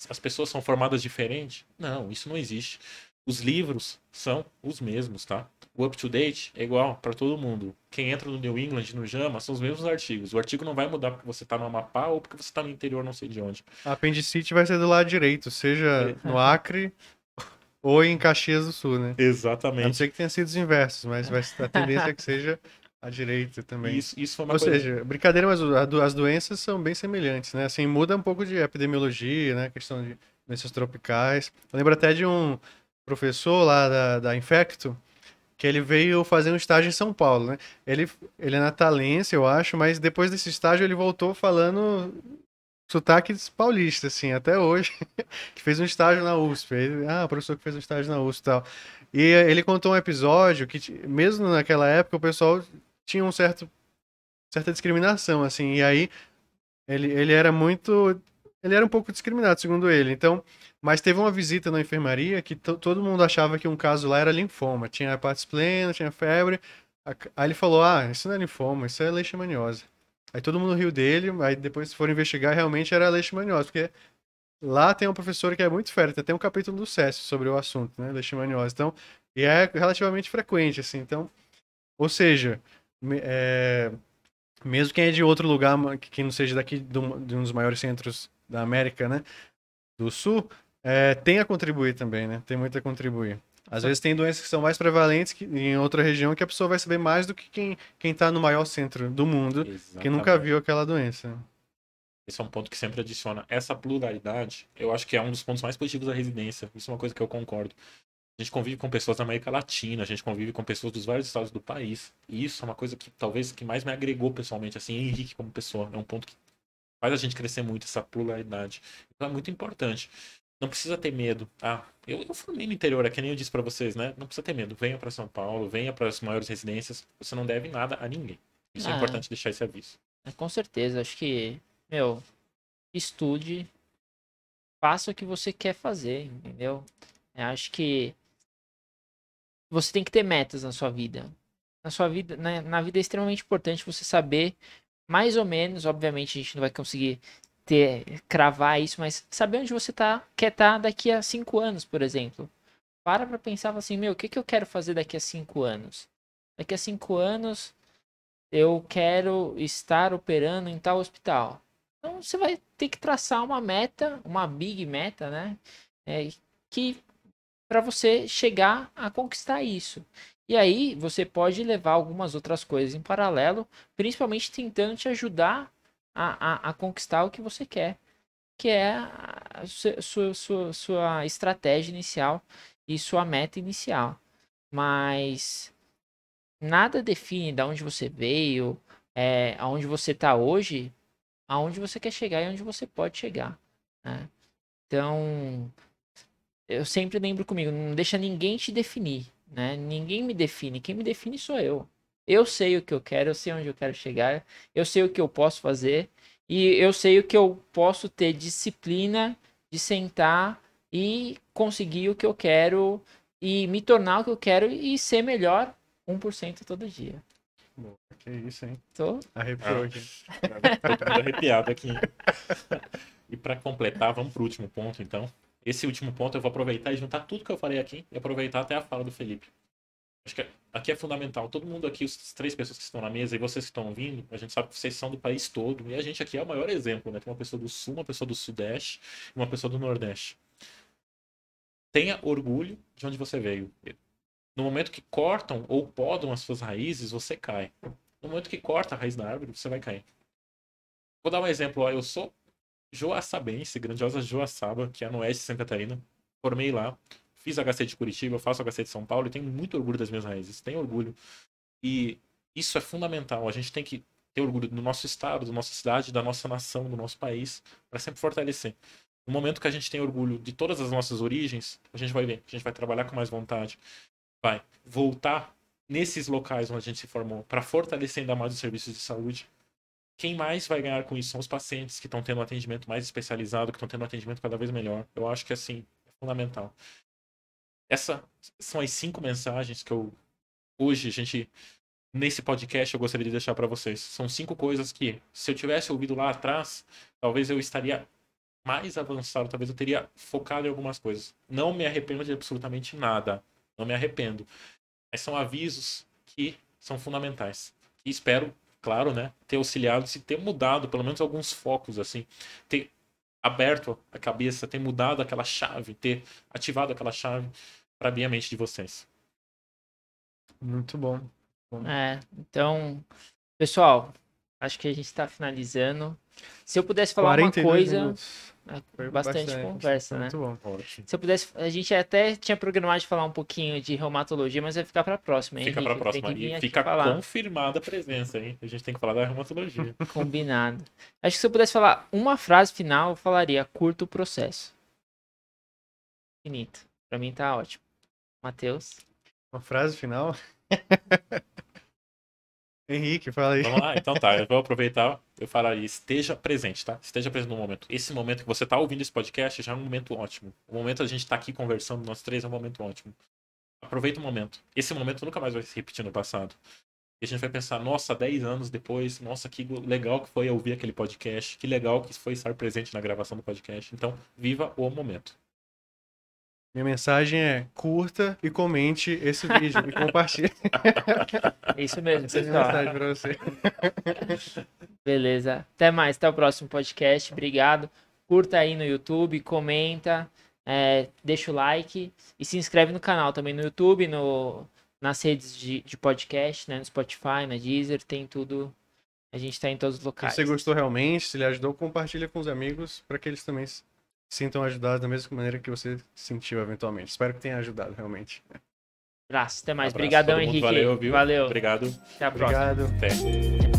as pessoas são formadas diferente? Não, isso não existe. Os livros são os mesmos, tá? O up to date é igual para todo mundo. Quem entra no New England, no JAMA, são os mesmos artigos. O artigo não vai mudar porque você está no Amapá ou porque você está no interior, não sei de onde. A apendicite vai ser do lado direito, seja no Acre ou em Caxias do Sul, né? Exatamente. A não ser que tenha sido os inversos, mas a tendência é que seja à direita também. Isso, isso foi uma Ou coisa... seja, brincadeira, mas as doenças são bem semelhantes, né? Assim, muda um pouco de epidemiologia, né? Questão de doenças tropicais. Eu lembro até de um professor lá da, da Infecto, que ele veio fazer um estágio em São Paulo, né? Ele, ele é natalense, eu acho, mas depois desse estágio ele voltou falando sotaques paulistas, assim, até hoje, que fez um estágio na USP. Ele, ah, professor que fez um estágio na USP e tal. E ele contou um episódio que, mesmo naquela época, o pessoal tinha um certo certa discriminação, assim, e aí ele, ele era muito ele era um pouco discriminado, segundo ele. Então, mas teve uma visita na enfermaria que todo mundo achava que um caso lá era linfoma. Tinha hepatitis plena, tinha febre. Aí ele falou: Ah, isso não é linfoma, isso é leishmaniose. Aí todo mundo riu dele, aí depois foram investigar, realmente era leishmaniose, porque lá tem uma professora que é muito fértil, tem um capítulo do SESC sobre o assunto, né, leishmaniose. Então, e é relativamente frequente, assim. Então, ou seja, é, mesmo quem é de outro lugar, que não seja daqui de um dos maiores centros da América, né, do Sul, é, tem a contribuir também, né? Tem muito a contribuir. Às vezes tem doenças que são mais prevalentes que, em outra região que a pessoa vai saber mais do que quem, quem tá no maior centro do mundo, Exatamente. que nunca viu aquela doença. Esse é um ponto que sempre adiciona. Essa pluralidade, eu acho que é um dos pontos mais positivos da residência. Isso é uma coisa que eu concordo. A gente convive com pessoas da América Latina, a gente convive com pessoas dos vários estados do país. E isso é uma coisa que talvez que mais me agregou pessoalmente, assim, Henrique como pessoa. É um ponto que faz a gente crescer muito, essa pluralidade. Então é muito importante. Não precisa ter medo. Ah, eu, eu formei no interior, é que nem eu disse para vocês, né? Não precisa ter medo. Venha para São Paulo, venha para as maiores residências. Você não deve nada a ninguém. Isso é ah, é importante deixar esse aviso. É, com certeza. Acho que, meu, estude, faça o que você quer fazer, entendeu? Eu acho que você tem que ter metas na sua vida. Na sua vida, na, na vida é extremamente importante você saber mais ou menos, obviamente a gente não vai conseguir ter cravar isso, mas saber onde você tá, quer estar tá daqui a cinco anos, por exemplo. Para pra pensar assim, meu, o que, que eu quero fazer daqui a cinco anos? Daqui a cinco anos eu quero estar operando em tal hospital. Então você vai ter que traçar uma meta, uma big meta, né? É, que para você chegar a conquistar isso. E aí você pode levar algumas outras coisas em paralelo, principalmente tentando te ajudar a, a, a conquistar o que você quer. que é a su- sua, sua, sua estratégia inicial e sua meta inicial. Mas nada define de onde você veio, é, aonde você está hoje, aonde você quer chegar e onde você pode chegar. né? Então, eu sempre lembro comigo, não deixa ninguém te definir, né? Ninguém me define, quem me define sou eu. Eu sei o que eu quero, eu sei onde eu quero chegar, eu sei o que eu posso fazer e eu sei o que eu posso ter disciplina de sentar e conseguir o que eu quero e me tornar o que eu quero e ser melhor 1% todo dia. Que isso, hein? Tô Arrepiou Ah. aqui. Tô todo arrepiado aqui. e para completar, vamos pro último ponto, então. Esse último ponto eu vou aproveitar e juntar tudo que eu falei aqui e aproveitar até a fala do Felipe. Acho que aqui é fundamental. Todo mundo aqui, as três pessoas que estão na mesa e vocês que estão ouvindo, a gente sabe que vocês são do país todo. E a gente aqui é o maior exemplo, né? Tem uma pessoa do sul, uma pessoa do sudeste e uma pessoa do nordeste. Tenha orgulho de onde você veio. No momento que cortam ou podam as suas raízes, você cai. No momento que corta a raiz da árvore, você vai cair. Vou dar um exemplo. Ó. Eu sou joaçabense, grandiosa Joaçaba, que é no oeste de Santa Catarina. Formei lá. Fiz HC de Curitiba, faço HC de São Paulo e tenho muito orgulho das minhas raízes. Tenho orgulho. E isso é fundamental. A gente tem que ter orgulho do nosso estado, da nossa cidade, da nossa nação, do nosso país, para sempre fortalecer. No momento que a gente tem orgulho de todas as nossas origens, a gente vai ver, a gente vai trabalhar com mais vontade, vai voltar nesses locais onde a gente se formou para fortalecer ainda mais os serviços de saúde. Quem mais vai ganhar com isso são os pacientes que estão tendo um atendimento mais especializado, que estão tendo um atendimento cada vez melhor. Eu acho que assim é fundamental. Essas são as cinco mensagens que eu hoje a gente nesse podcast eu gostaria de deixar para vocês. São cinco coisas que se eu tivesse ouvido lá atrás, talvez eu estaria mais avançado, talvez eu teria focado em algumas coisas. Não me arrependo de absolutamente nada. Não me arrependo. Mas são avisos que são fundamentais. E espero, claro, né, ter auxiliado, se ter mudado pelo menos alguns focos, assim, ter aberto a cabeça, ter mudado aquela chave, ter ativado aquela chave para abrir a mente de vocês. Muito bom. É, então, pessoal, acho que a gente está finalizando. Se eu pudesse falar uma 42 coisa, minutos. é, Foi bastante, conversa, né? Muito bom. Ótimo. Se eu pudesse, a gente até tinha programado de falar um pouquinho de reumatologia, mas vai ficar para próxima, hein? Fica Henrique? para próxima Tem que vir e fica falar. confirmada a presença, hein? A gente tem que falar da reumatologia. Combinado. Acho que se eu pudesse falar uma frase final, eu falaria curta o processo. Finito. Pra mim tá ótimo. Matheus. Uma frase final. Henrique, fala aí. Vamos lá, então tá. Eu vou aproveitar, eu falaria, esteja presente, tá? Esteja presente no momento. Esse momento que você tá ouvindo esse podcast já é um momento ótimo. O momento a gente tá aqui conversando, nós três, é um momento ótimo. Aproveita o momento. Esse momento nunca mais vai se repetir no passado. E a gente vai pensar, nossa, 10 anos depois, nossa, que legal que foi ouvir aquele podcast, que legal que foi estar presente na gravação do podcast. Então, viva o momento. Minha mensagem é curta e comente esse vídeo e compartilhe É isso mesmo, essa pessoal. mensagem pra você. Beleza. Até mais. Até o próximo podcast. Obrigado. Curta aí no YouTube, comenta, é, deixa o like e se inscreve no canal também no YouTube, no, nas redes de, de podcast, né? No Spotify, na Deezer, tem tudo. A gente tá em todos os Se locais. você gostou realmente, se ele ajudou, compartilha com os amigos para que eles também se sintam ajudados da mesma maneira que você se sentiu eventualmente. Espero que tenha ajudado realmente. Abraço. Até mais. Abraço, Obrigadão. Henrique. Valeu, viu? Valeu. Obrigado. Até a próxima. Obrigado. Até.